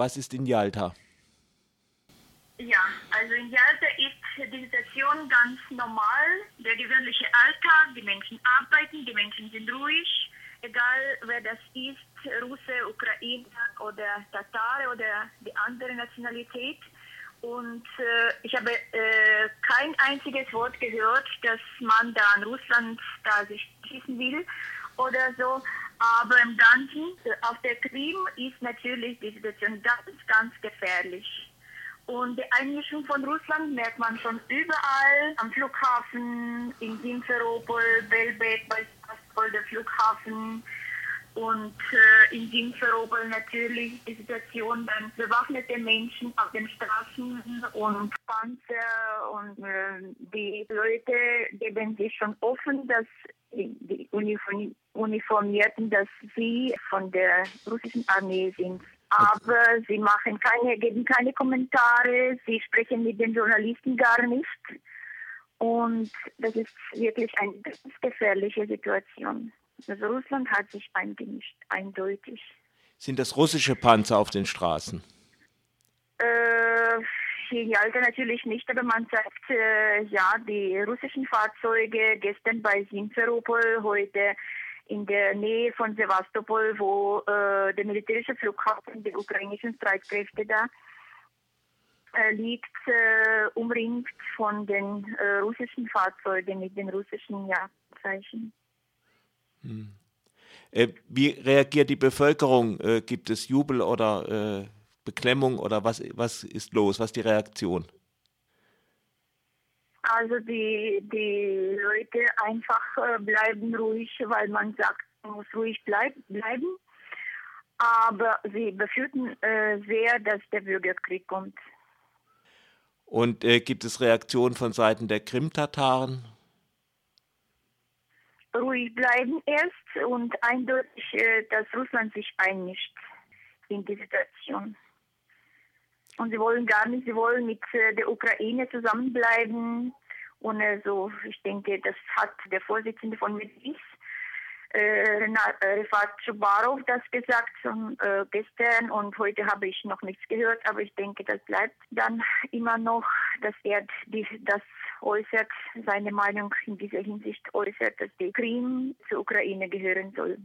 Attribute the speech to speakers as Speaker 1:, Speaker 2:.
Speaker 1: was ist in Jalta?
Speaker 2: Ja, also in Jalta ist die Situation ganz normal. Der gewöhnliche Alltag, die Menschen arbeiten, die Menschen sind ruhig, egal wer das ist, Russe, Ukrainer oder Tatare oder die andere Nationalität. Und äh, ich habe äh, kein einziges Wort gehört, dass man da an Russland da sich schießen will oder so. Aber im Ganzen, auf der Krim ist natürlich die Situation ganz, ganz gefährlich. Und die Einmischung von Russland merkt man schon überall, am Flughafen, in Simferopol, Belbek, bei der Flughafen, und äh, in Simferopol natürlich die Situation, dann bewaffnete Menschen auf den Straßen und Panzer und äh, die Leute geben sich schon offen, dass die Uniform Uniformierten, dass sie von der russischen Armee sind. Aber sie machen keine, geben keine Kommentare, sie sprechen mit den Journalisten gar nicht. Und das ist wirklich eine ganz gefährliche Situation. Also Russland hat sich eingemischt, eindeutig.
Speaker 1: Sind das russische Panzer auf den Straßen?
Speaker 2: Äh, Jalta natürlich nicht, aber man sagt, äh, ja, die russischen Fahrzeuge gestern bei Simferopol, heute in der Nähe von Sevastopol, wo äh, der militärische Flughafen der ukrainischen Streitkräfte da äh, liegt, äh, umringt von den äh, russischen Fahrzeugen mit den russischen Jagdzeichen.
Speaker 1: Hm. Äh, wie reagiert die Bevölkerung? Äh, gibt es Jubel oder äh, Beklemmung oder was, was ist los? Was ist die Reaktion?
Speaker 2: Also die, die Leute einfach bleiben ruhig, weil man sagt, man muss ruhig bleib, bleiben. Aber sie befürchten sehr, dass der Bürgerkrieg kommt.
Speaker 1: Und gibt es Reaktionen von Seiten der Krim-Tataren?
Speaker 2: Ruhig bleiben erst und eindeutig, äh, dass Russland sich einmischt in die Situation. Und sie wollen gar nicht, sie wollen mit äh, der Ukraine zusammenbleiben. Und also, ich denke, das hat der Vorsitzende von Medis äh, äh, Rifat Schubarov das gesagt schon äh, gestern und heute habe ich noch nichts gehört, aber ich denke, das bleibt dann immer noch, dass er die, das äußert, seine Meinung in dieser Hinsicht äußert, dass die Krim zur Ukraine gehören soll.